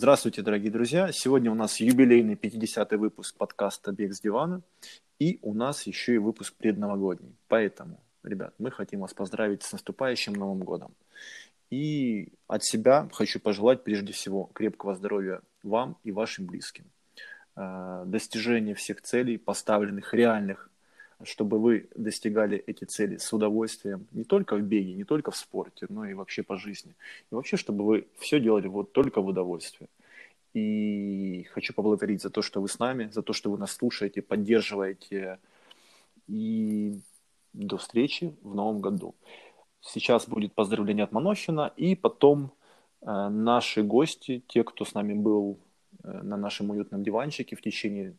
Здравствуйте, дорогие друзья! Сегодня у нас юбилейный 50-й выпуск подкаста «Бег с дивана», и у нас еще и выпуск предновогодний. Поэтому, ребят, мы хотим вас поздравить с наступающим Новым годом. И от себя хочу пожелать прежде всего крепкого здоровья вам и вашим близким. Э, достижения всех целей, поставленных реальных чтобы вы достигали эти цели с удовольствием не только в беге, не только в спорте, но и вообще по жизни. И вообще, чтобы вы все делали вот только в удовольствие. И хочу поблагодарить за то, что вы с нами, за то, что вы нас слушаете, поддерживаете. И до встречи в новом году. Сейчас будет поздравление от Манохина, и потом э, наши гости, те, кто с нами был на нашем уютном диванчике в течение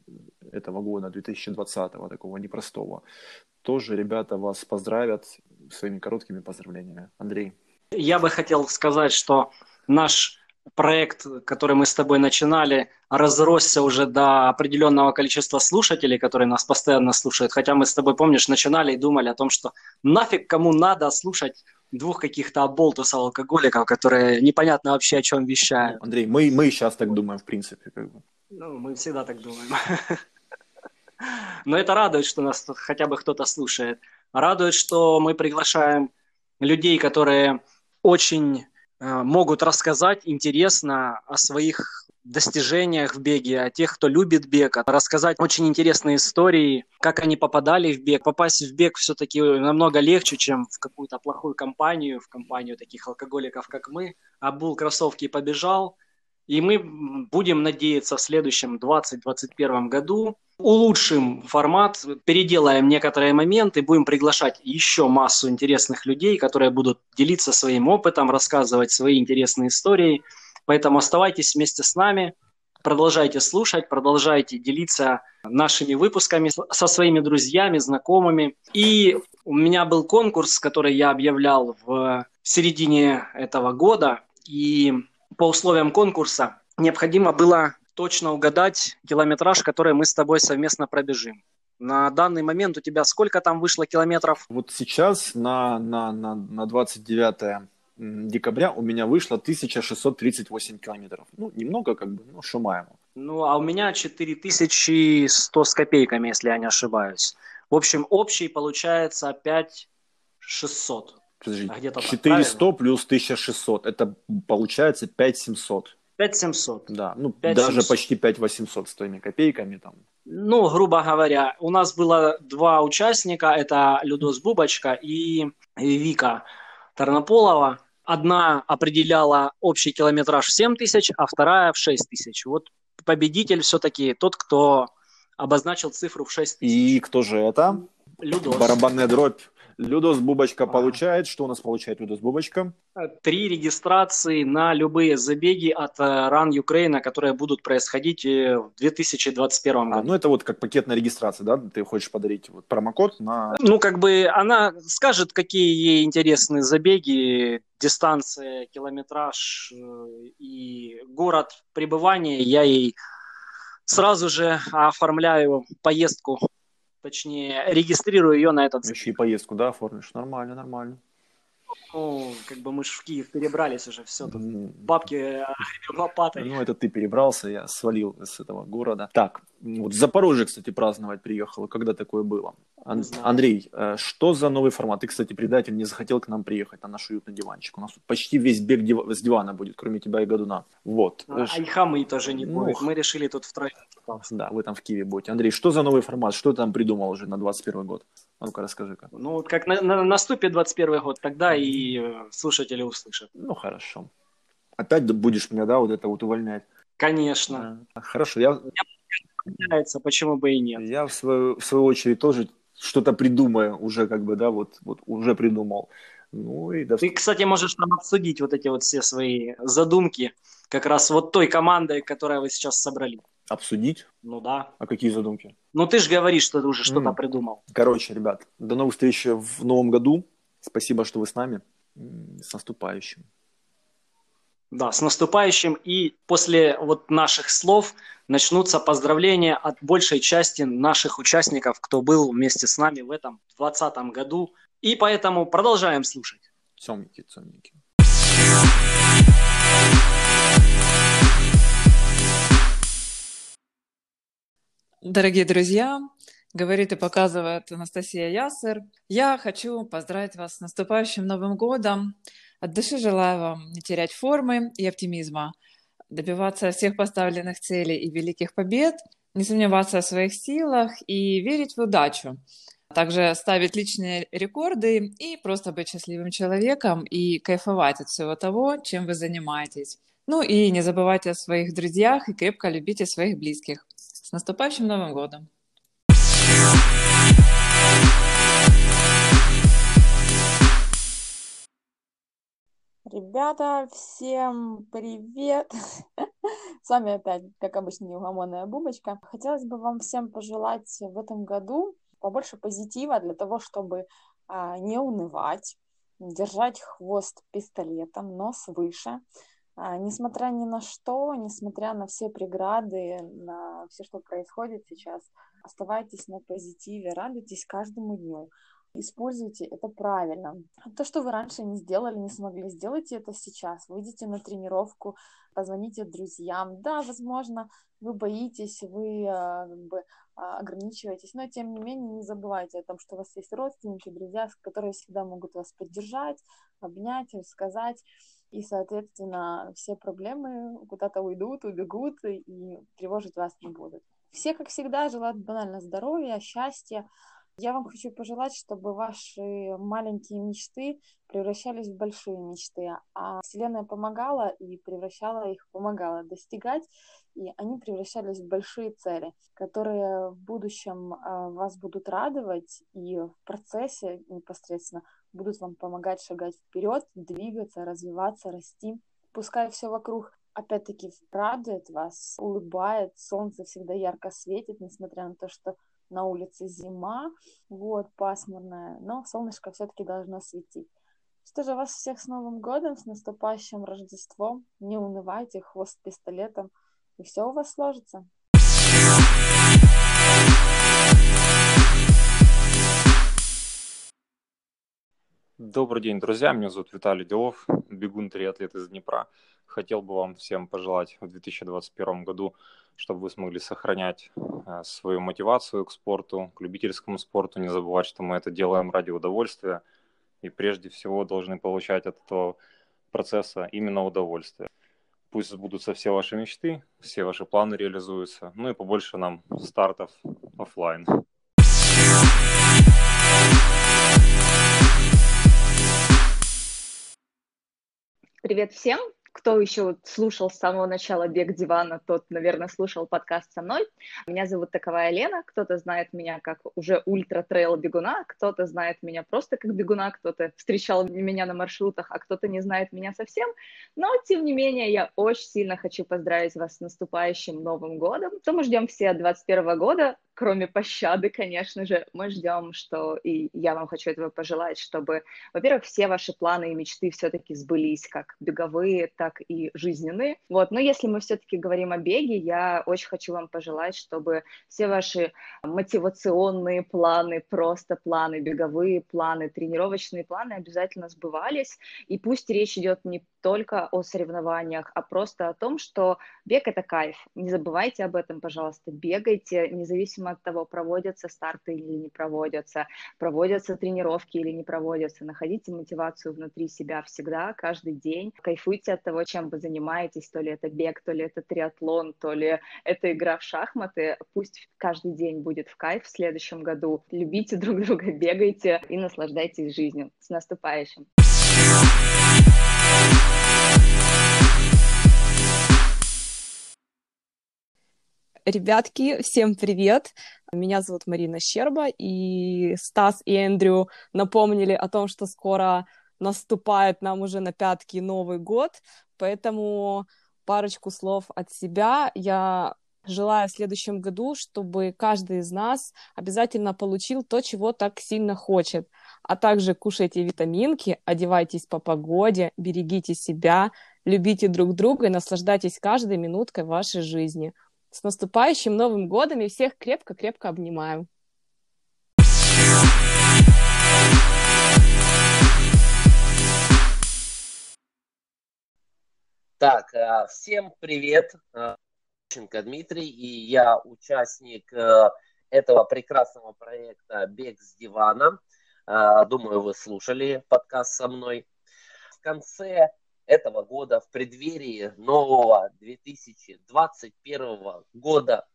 этого года, 2020, такого непростого. Тоже ребята вас поздравят своими короткими поздравлениями. Андрей. Я бы хотел сказать, что наш проект, который мы с тобой начинали, разросся уже до определенного количества слушателей, которые нас постоянно слушают. Хотя мы с тобой, помнишь, начинали и думали о том, что нафиг кому надо слушать двух каких-то оболтусов алкоголиков, которые непонятно вообще о чем вещают. Андрей, мы, мы сейчас так думаем, в принципе. Как бы. Ну, мы всегда так думаем. Но это радует, что нас хотя бы кто-то слушает. Радует, что мы приглашаем людей, которые очень э, могут рассказать интересно о своих достижениях в беге, о тех, кто любит бег, рассказать очень интересные истории, как они попадали в бег. Попасть в бег все-таки намного легче, чем в какую-то плохую компанию, в компанию таких алкоголиков, как мы. Обул кроссовки и побежал. И мы будем надеяться в следующем 2021 году улучшим формат, переделаем некоторые моменты, будем приглашать еще массу интересных людей, которые будут делиться своим опытом, рассказывать свои интересные истории – Поэтому оставайтесь вместе с нами, продолжайте слушать, продолжайте делиться нашими выпусками со своими друзьями, знакомыми. И у меня был конкурс, который я объявлял в середине этого года. И по условиям конкурса необходимо было точно угадать километраж, который мы с тобой совместно пробежим. На данный момент у тебя сколько там вышло километров? Вот сейчас на, на, на, на 29 декабря у меня вышло 1638 километров. Ну, немного как бы, ну, шумаемо. Ну, а у меня 4100 с копейками, если я не ошибаюсь. В общем, общий получается 5600. Подожди, а где-то 400 так, плюс 1600, это получается 5700. 5700. Да, ну 5 даже почти 5800 с твоими копейками там. Ну, грубо говоря, у нас было два участника, это Людос Бубочка и Вика Тарнополова одна определяла общий километраж в 7 тысяч, а вторая в 6 тысяч. Вот победитель все-таки тот, кто обозначил цифру в 6 тысяч. И кто же это? Людос. Барабанная дробь. Людос Бубочка а. получает. Что у нас получает Людос Бубочка? Три регистрации на любые забеги от э, Run Ukraine, которые будут происходить э, в 2021 а, году. А, ну это вот как пакетная регистрация, да? Ты хочешь подарить вот промокод на... Ну как бы она скажет, какие ей интересны забеги, дистанция, километраж э, и город пребывания. Я ей сразу же оформляю поездку точнее, регистрирую ее на этот Еще и поездку, да, оформишь? Нормально, нормально. Ну, как бы мы же в Киев перебрались уже, все, тут бабки э, лопатой. Ну, это ты перебрался, я свалил с этого города. Так, вот в Запорожье, кстати, праздновать приехал. Когда такое было? Ан- Андрей, э, что за новый формат? Ты, кстати, предатель, не захотел к нам приехать на наш уютный диванчик. У нас почти весь бег див- с дивана будет, кроме тебя и Гадуна. Вот. А, а и хамы тоже не ну, будет. Мы решили тут втроем. Да, вы там в Киеве будете. Андрей, что за новый формат? Что ты там придумал уже на 21 год? А ну-ка, расскажи-ка. Ну, вот как на, на, наступит 21 год, тогда и э, слушатели услышат. Ну, хорошо. Опять будешь меня, да, вот это вот увольнять? Конечно. Хорошо, я... Нравится, почему бы и нет. Я в свою, в свою очередь тоже что-то придумаю уже, как бы, да, вот, вот уже придумал. Ну, и до... Ты, кстати, можешь там обсудить вот эти вот все свои задумки как раз вот той командой, которую вы сейчас собрали. Обсудить? Ну да. А какие задумки? Ну ты же говоришь, что ты уже что-то mm. придумал. Короче, ребят, до новых встреч в новом году. Спасибо, что вы с нами. С наступающим. Да, с наступающим. И после вот наших слов начнутся поздравления от большей части наших участников, кто был вместе с нами в этом 2020 году. И поэтому продолжаем слушать. Цомники, цомники. Дорогие друзья, говорит и показывает Анастасия Ясер. Я хочу поздравить вас с наступающим Новым годом. От души желаю вам не терять формы и оптимизма, добиваться всех поставленных целей и великих побед, не сомневаться в своих силах и верить в удачу. Также ставить личные рекорды и просто быть счастливым человеком и кайфовать от всего того, чем вы занимаетесь. Ну и не забывайте о своих друзьях и крепко любите своих близких. С наступающим Новым годом! Ребята, всем привет! С вами опять, как обычно, неугомонная Бубочка. Хотелось бы вам всем пожелать в этом году побольше позитива для того, чтобы а, не унывать, держать хвост пистолетом, нос выше, а, несмотря ни на что, несмотря на все преграды, на все, что происходит сейчас, оставайтесь на позитиве, радуйтесь каждому дню. Используйте это правильно. То, что вы раньше не сделали, не смогли, сделайте это сейчас. Выйдите на тренировку, позвоните друзьям. Да, возможно, вы боитесь, вы а, как бы а, ограничиваетесь, но тем не менее не забывайте о том, что у вас есть родственники, друзья, которые всегда могут вас поддержать, обнять, рассказать и, соответственно, все проблемы куда-то уйдут, убегут и тревожить вас не будут. Все, как всегда, желают банально здоровья, счастья. Я вам хочу пожелать, чтобы ваши маленькие мечты превращались в большие мечты, а Вселенная помогала и превращала их, помогала достигать, и они превращались в большие цели, которые в будущем а, вас будут радовать и в процессе непосредственно будут вам помогать шагать вперед, двигаться, развиваться, расти. Пускай все вокруг опять-таки радует вас, улыбает, солнце всегда ярко светит, несмотря на то, что на улице зима, вот, пасмурная, но солнышко все-таки должно светить. Что же, вас всех с Новым годом, с наступающим Рождеством. Не унывайте, хвост пистолетом, и все у вас сложится. Добрый день, друзья. Меня зовут Виталий Делов, бегун триатлет из Днепра. Хотел бы вам всем пожелать в 2021 году, чтобы вы смогли сохранять э, свою мотивацию к спорту, к любительскому спорту, не забывать, что мы это делаем ради удовольствия и прежде всего должны получать от этого процесса именно удовольствие. Пусть сбудутся все ваши мечты, все ваши планы реализуются, ну и побольше нам стартов офлайн. Привет всем! Кто еще слушал с самого начала «Бег дивана», тот, наверное, слушал подкаст со мной. Меня зовут Таковая Лена, кто-то знает меня как уже ультра-трейл-бегуна, кто-то знает меня просто как бегуна, кто-то встречал меня на маршрутах, а кто-то не знает меня совсем. Но, тем не менее, я очень сильно хочу поздравить вас с наступающим Новым годом. Что мы ждем все от 2021 года? Кроме пощады, конечно же, мы ждем, что, и я вам хочу этого пожелать, чтобы, во-первых, все ваши планы и мечты все-таки сбылись, как беговые, так и жизненные. Вот, но если мы все-таки говорим о беге, я очень хочу вам пожелать, чтобы все ваши мотивационные планы, просто планы, беговые планы, тренировочные планы обязательно сбывались, и пусть речь идет не только о соревнованиях, а просто о том, что бег — это кайф. Не забывайте об этом, пожалуйста, бегайте, независимо от того, проводятся старты или не проводятся, проводятся тренировки или не проводятся. Находите мотивацию внутри себя всегда, каждый день. Кайфуйте от того, чем вы занимаетесь, то ли это бег, то ли это триатлон, то ли это игра в шахматы. Пусть каждый день будет в кайф в следующем году. Любите друг друга, бегайте и наслаждайтесь жизнью. С наступающим! Ребятки, всем привет! Меня зовут Марина Щерба, и Стас и Эндрю напомнили о том, что скоро наступает нам уже на пятки Новый год, поэтому парочку слов от себя. Я желаю в следующем году, чтобы каждый из нас обязательно получил то, чего так сильно хочет. А также кушайте витаминки, одевайтесь по погоде, берегите себя, любите друг друга и наслаждайтесь каждой минуткой вашей жизни. С наступающим Новым годом и всех крепко-крепко обнимаю. Так, э, всем привет. Э, Дмитрий, и я участник э, этого прекрасного проекта «Бег с дивана». Думаю, вы слушали подкаст со мной. В конце этого года, в преддверии нового 2021 года,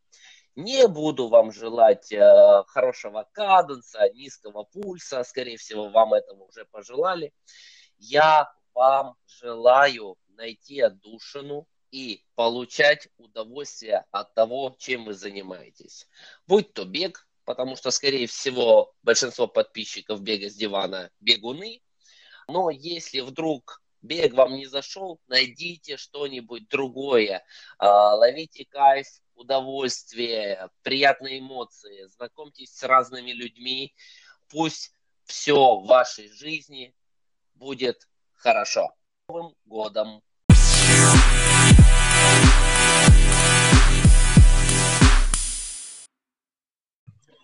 не буду вам желать э, хорошего каденса, низкого пульса, скорее всего, вам этого уже пожелали. Я вам желаю найти отдушину и получать удовольствие от того, чем вы занимаетесь. Будь то бег, потому что, скорее всего, большинство подписчиков бега с дивана бегуны. Но если вдруг бег вам не зашел, найдите что-нибудь другое. А, ловите кайф, удовольствие, приятные эмоции, знакомьтесь с разными людьми. Пусть все в вашей жизни будет хорошо. Новым годом!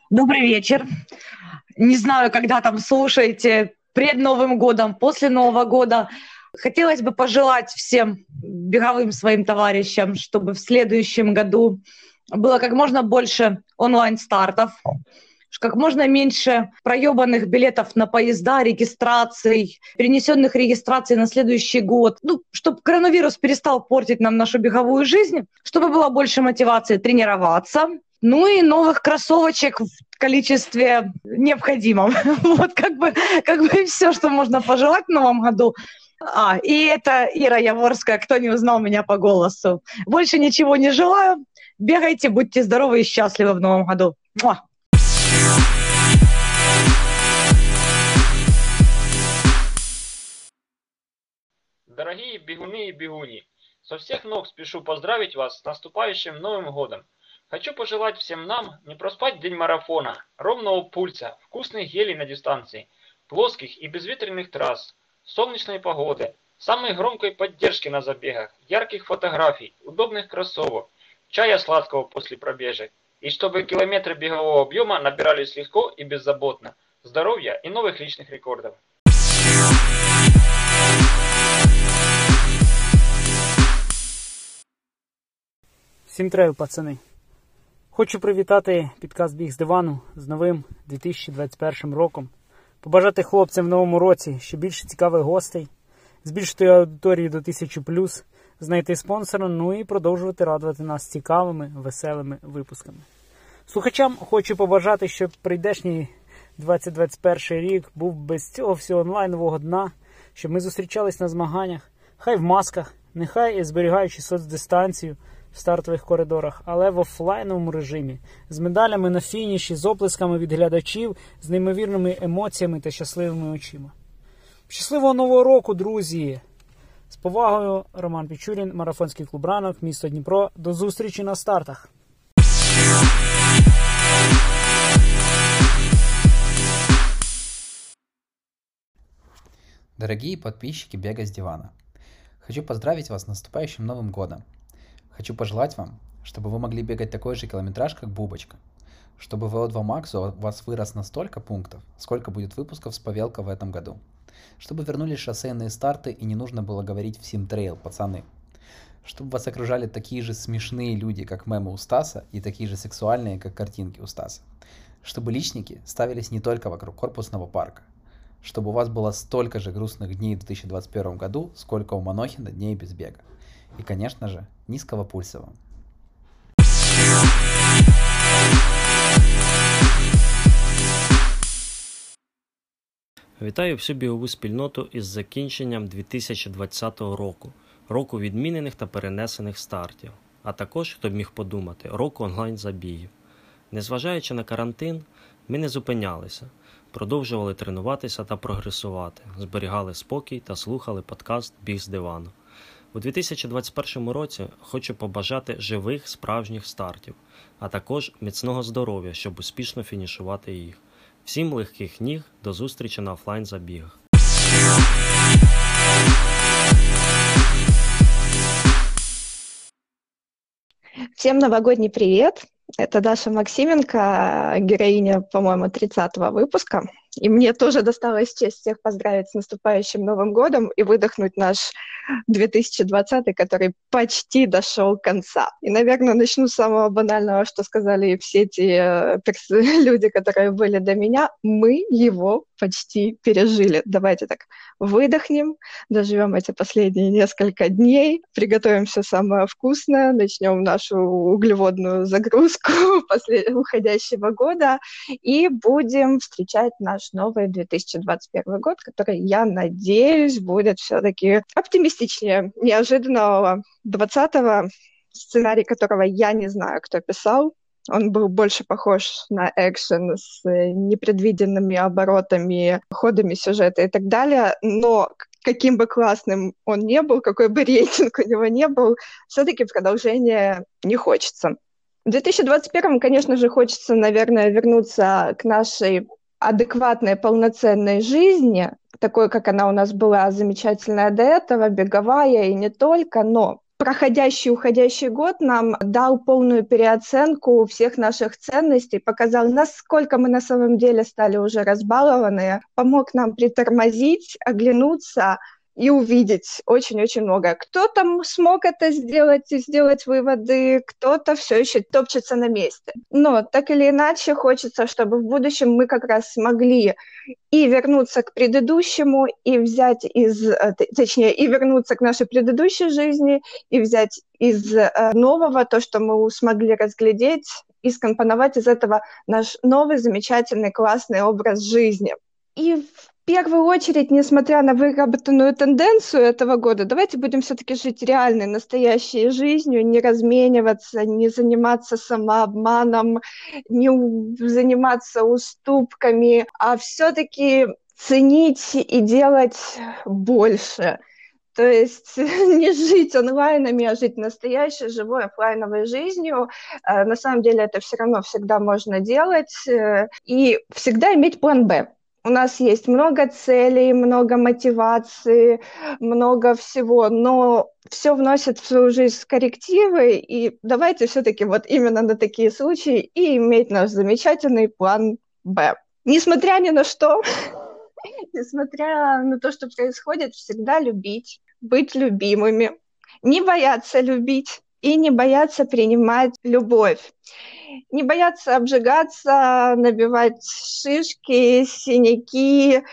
Добрый вечер. Не знаю, когда там слушаете, пред Новым годом, после Нового года. Хотелось бы пожелать всем беговым своим товарищам, чтобы в следующем году было как можно больше онлайн-стартов, как можно меньше проебанных билетов на поезда, регистраций, перенесенных регистраций на следующий год. Ну, чтобы коронавирус перестал портить нам нашу беговую жизнь, чтобы было больше мотивации тренироваться, ну и новых кроссовочек в количестве необходимом. Вот как бы, как бы все, что можно пожелать в новом году. А, и это Ира Яворская, кто не узнал меня по голосу. Больше ничего не желаю. Бегайте, будьте здоровы и счастливы в новом году. Муа! Дорогие бегуны и бегуни, со всех ног спешу поздравить вас с наступающим Новым годом. Хочу пожелать всем нам не проспать день марафона, ровного пульса, вкусных гелей на дистанции, плоских и безветренных трасс, солнечной погоды, самой громкой поддержки на забегах, ярких фотографий, удобных кроссовок, чая сладкого после пробежек, и чтобы километры бегового объема набирались легко и беззаботно, здоровья и новых личных рекордов. Всім треба, пацани. Хочу привітати підкаст Біг з дивану з новим 2021 роком. Побажати хлопцям в новому році ще більше цікавих гостей, збільшити аудиторію до 1000 плюс, знайти спонсора, ну і продовжувати радувати нас цікавими, веселими випусками. Слухачам хочу побажати, щоб прийдешній 2021 рік був без цього всього онлайнового дна, щоб ми зустрічались на змаганнях, хай в масках, нехай зберігаючи соцдистанцію в стартових коридорах, але в офлайновому режимі, з медалями на фініші, з оплесками від глядачів, з неймовірними емоціями та щасливими очима. Щасливого нового року, друзі! З повагою, Роман Пічурін, марафонський клуб ранок, місто Дніпро. До зустрічі на стартах. Дорогие подписчики Бега с дивана, хочу поздравить вас с наступающим Новым годом. Хочу пожелать вам, чтобы вы могли бегать такой же километраж, как Бубочка. Чтобы VO2 Max у вас вырос на столько пунктов, сколько будет выпусков с Павелка в этом году. Чтобы вернулись шоссейные старты и не нужно было говорить в Симтрейл, пацаны. Чтобы вас окружали такие же смешные люди, как мемы у Стаса, и такие же сексуальные, как картинки у Стаса. Чтобы личники ставились не только вокруг корпусного парка. Чтобы у вас было столько же грустных дней в 2021 году, сколько у Манохина дней без бега. И, конечно же, низкого пульса вам. Вітаю всю бігову спільноту із закінченням 2020 року, року відмінених та перенесених стартів, а також, хто б міг подумати, року онлайн-забігів. Незважаючи на карантин, ми не зупинялися, продовжували тренуватися та прогресувати, зберігали спокій та слухали подкаст Біг з дивану. У 2021 році хочу побажати живих справжніх стартів, а також міцного здоров'я, щоб успішно фінішувати їх. Всім легких ніг до зустрічі на офлайн забігах. Всем новогодний привет! Это Даша Максименко, героиня, по-моему, 30-го выпуска. И мне тоже досталась честь всех поздравить с наступающим Новым годом и выдохнуть наш 2020, который почти дошел конца. И, наверное, начну с самого банального, что сказали все те э, люди, которые были до меня. Мы его почти пережили. Давайте так выдохнем, доживем эти последние несколько дней, приготовим все самое вкусное, начнем нашу углеводную загрузку после уходящего года и будем встречать наш новый 2021 год, который, я надеюсь, будет все-таки оптимистичнее неожиданного 20-го, сценарий которого я не знаю, кто писал, он был больше похож на экшен с непредвиденными оборотами, ходами сюжета и так далее, но каким бы классным он не был, какой бы рейтинг у него не был, все-таки продолжения не хочется. В 2021, конечно же, хочется, наверное, вернуться к нашей адекватной, полноценной жизни, такой, как она у нас была замечательная до этого, беговая и не только, но проходящий уходящий год нам дал полную переоценку всех наших ценностей, показал, насколько мы на самом деле стали уже разбалованные, помог нам притормозить, оглянуться, и увидеть очень-очень много. Кто-то смог это сделать и сделать выводы, кто-то все еще топчется на месте. Но так или иначе хочется, чтобы в будущем мы как раз смогли и вернуться к предыдущему, и взять из, э, точнее, и вернуться к нашей предыдущей жизни, и взять из э, нового то, что мы смогли разглядеть, и скомпоновать из этого наш новый замечательный классный образ жизни. И в первую очередь, несмотря на выработанную тенденцию этого года, давайте будем все-таки жить реальной, настоящей жизнью, не размениваться, не заниматься самообманом, не заниматься уступками, а все-таки ценить и делать больше. То есть не жить онлайнами, а жить настоящей, живой офлайновой жизнью. Э, на самом деле это все равно всегда можно делать. Э, и всегда иметь план «Б». У нас есть много целей, много мотивации, много всего, но все вносит в свою жизнь коррективы, и давайте все-таки вот именно на такие случаи и иметь наш замечательный план Б. Несмотря ни на что, несмотря на то, что происходит, всегда любить, быть любимыми, не бояться любить и не бояться принимать любовь не бояться обжигаться, набивать шишки, синяки,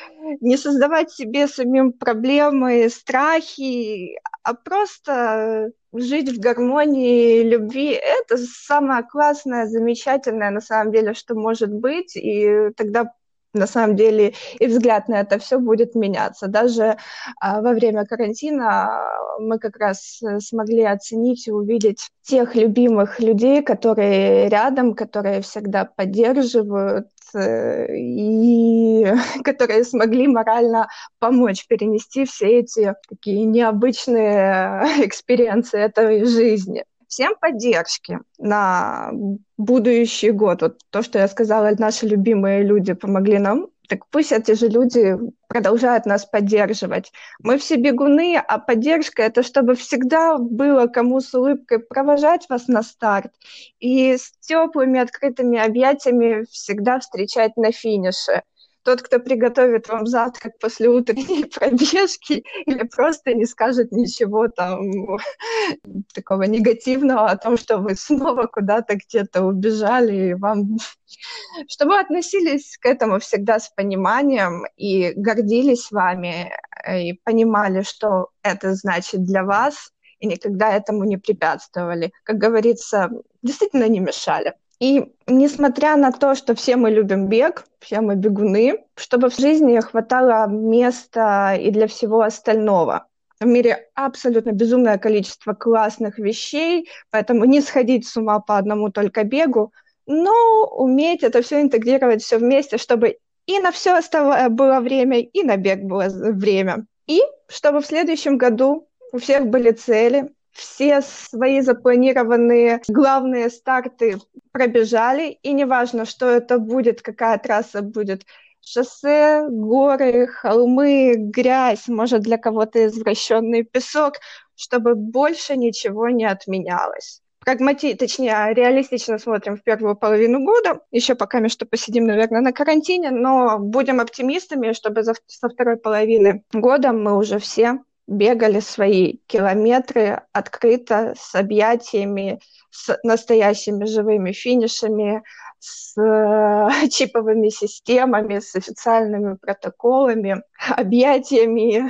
не создавать себе самим проблемы, страхи, а просто жить в гармонии, любви. Это самое классное, замечательное на самом деле, что может быть, и тогда на самом деле и взгляд на это все будет меняться. Даже а, во время карантина мы как раз э, смогли оценить и увидеть тех любимых людей, которые рядом, которые всегда поддерживают э, и которые смогли морально помочь перенести все эти такие необычные experience ы этой жизни всем поддержки на будущий год. Вот то, что я сказала, наши любимые люди помогли нам, так пусть эти же люди продолжают нас поддерживать. Мы все бегуны, а поддержка — это чтобы всегда было кому с улыбкой провожать вас на старт и с теплыми открытыми объятиями всегда встречать на финише тот, кто приготовит вам завтрак после утренней пробежки или просто не скажет ничего там такого негативного о том, что вы снова куда-то где-то убежали, и вам... Чтобы относились к этому всегда с пониманием и гордились вами, э, и понимали, что это значит для вас, и никогда этому не препятствовали. Как говорится, действительно не мешали. И несмотря на то, что все мы любим бег, все мы бегуны, чтобы в жизни хватало места и для всего остального. В мире абсолютно безумное количество классных вещей, поэтому не сходить с ума по одному только бегу, но уметь это все интегрировать все вместе, чтобы и на все остальное было время, и на бег было время. И чтобы в следующем году у всех были цели, все свои запланированные главные старты пробежали, и неважно, что это будет, какая трасса будет, шоссе, горы, холмы, грязь, может для кого-то извращенный песок, чтобы больше ничего не отменялось. прагмати... точнее, реалистично смотрим в первую половину года. Еще пока что посидим, наверное, на карантине, но будем оптимистами, чтобы за... со второй половины года мы уже все бегали свои километры открыто, с объятиями, с настоящими живыми финишами, с э, чиповыми системами, с официальными протоколами, объятиями,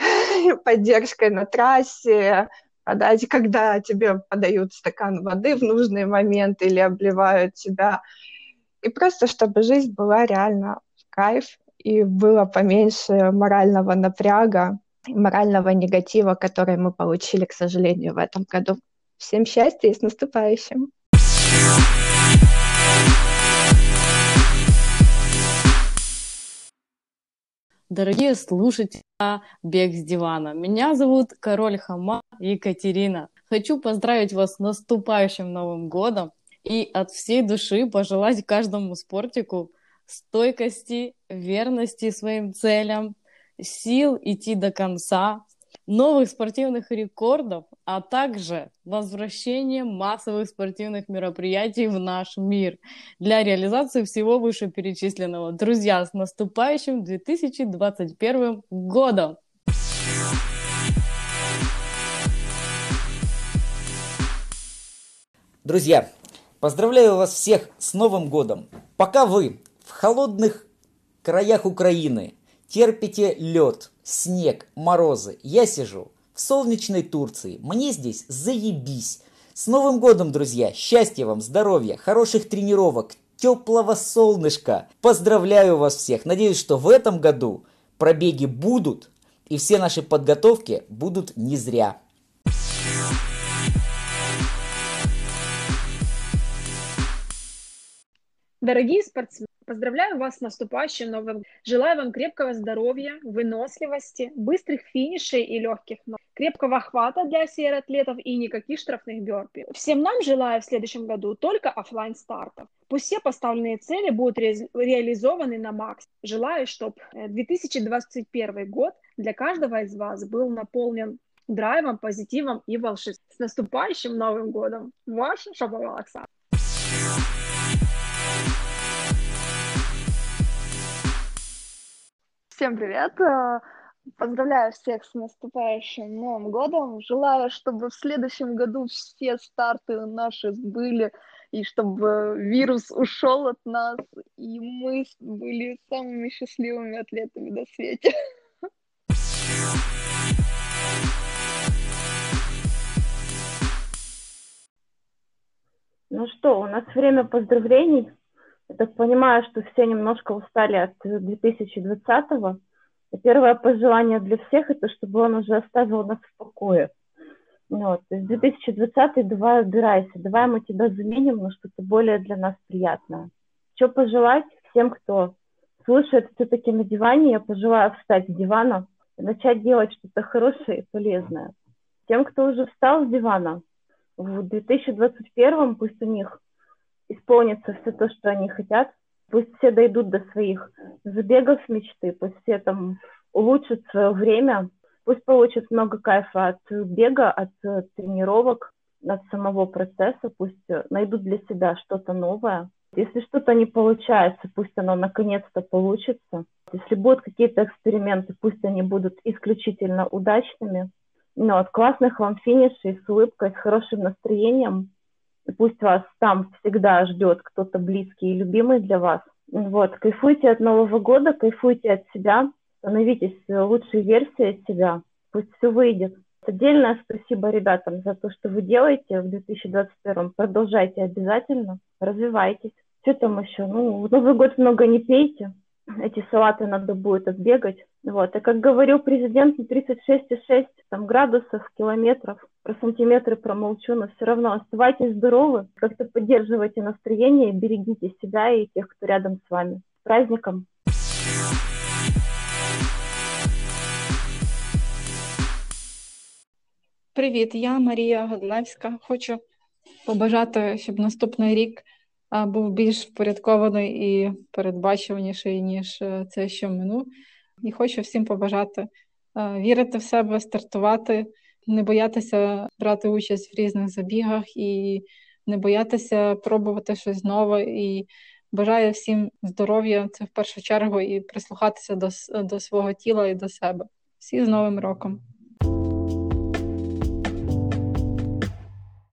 поддержкой на трассе, подать, когда тебе подают стакан воды в нужный момент или обливают тебя. И просто, чтобы жизнь была реально в кайф, и было поменьше морального напряга, морального негатива, который мы получили, к сожалению, в этом году. Всем счастья и с наступающим! Дорогие слушатели «Бег с дивана», меня зовут Король Хама Екатерина. Хочу поздравить вас с наступающим Новым годом и от всей души пожелать каждому спортику стойкости, верности своим целям, сил идти до конца, новых спортивных рекордов, а также возвращение массовых спортивных мероприятий в наш мир для реализации всего вышеперечисленного. Друзья, с наступающим 2021 годом! Друзья, поздравляю вас всех с Новым годом! Пока вы в холодных краях Украины терпите лед, снег, морозы. Я сижу в солнечной Турции. Мне здесь заебись. С Новым годом, друзья! Счастья вам, здоровья, хороших тренировок, теплого солнышка. Поздравляю вас всех. Надеюсь, что в этом году пробеги будут, и все наши подготовки будут не зря. Дорогие спортсмены, поздравляю вас с наступающим Новым Желаю вам крепкого здоровья, выносливости, быстрых финишей и легких ног, крепкого хвата для атлетов и никаких штрафных бёрпи. Всем нам желаю в следующем году только офлайн стартов. Пусть все поставленные цели будут ре- реализованы на макс. Желаю, чтобы 2021 год для каждого из вас был наполнен драйвом, позитивом и волшебством. С наступающим Новым годом! Ваша Шабова Оксана. Всем привет! Э, поздравляю всех с наступающим Новым годом. Желаю, чтобы в следующем году все старты наши были, и чтобы вирус ушел от нас, и мы были самыми счастливыми атлетами на свете. Ну что, у нас время поздравлений. Я так понимаю, что все немножко устали от 2020-го. И первое пожелание для всех – это чтобы он уже оставил нас в покое. Вот. То есть 2020 давай убирайся, давай мы тебя заменим на что-то более для нас приятное. Что пожелать всем, кто слушает все-таки на диване, я пожелаю встать с дивана и начать делать что-то хорошее и полезное. Тем, кто уже встал с дивана, в 2021 пусть у них исполнится все то, что они хотят. Пусть все дойдут до своих забегов мечты, пусть все там улучшат свое время, пусть получат много кайфа от бега, от тренировок, от самого процесса, пусть найдут для себя что-то новое. Если что-то не получается, пусть оно наконец-то получится. Если будут какие-то эксперименты, пусть они будут исключительно удачными. Но от классных вам финишей, с улыбкой, с хорошим настроением пусть вас там всегда ждет кто-то близкий и любимый для вас. Вот, кайфуйте от Нового года, кайфуйте от себя, становитесь лучшей версией себя, пусть все выйдет. Отдельное спасибо ребятам за то, что вы делаете в 2021. Продолжайте обязательно, развивайтесь. Что там еще? Ну, в Новый год много не пейте, эти салаты надо будет отбегать. Вот. И как говорил президент, 36,6 там, градусов, километров, про сантиметры промолчу, но все равно оставайтесь здоровы, как-то поддерживайте настроение, берегите себя и тех, кто рядом с вами. С праздником! Привіт, я Марія Годлевська. Хочу побажати, щоб наступний рік був більш впорядкований і передбачуваніший, ніж е, це, що минув. І хочу всім побажати е, вірити в себе, стартувати, не боятися брати участь в різних забігах і не боятися пробувати щось нове і бажаю всім здоров'я, це в першу чергу, і прислухатися до, до свого тіла і до себе. Всі з Новим роком!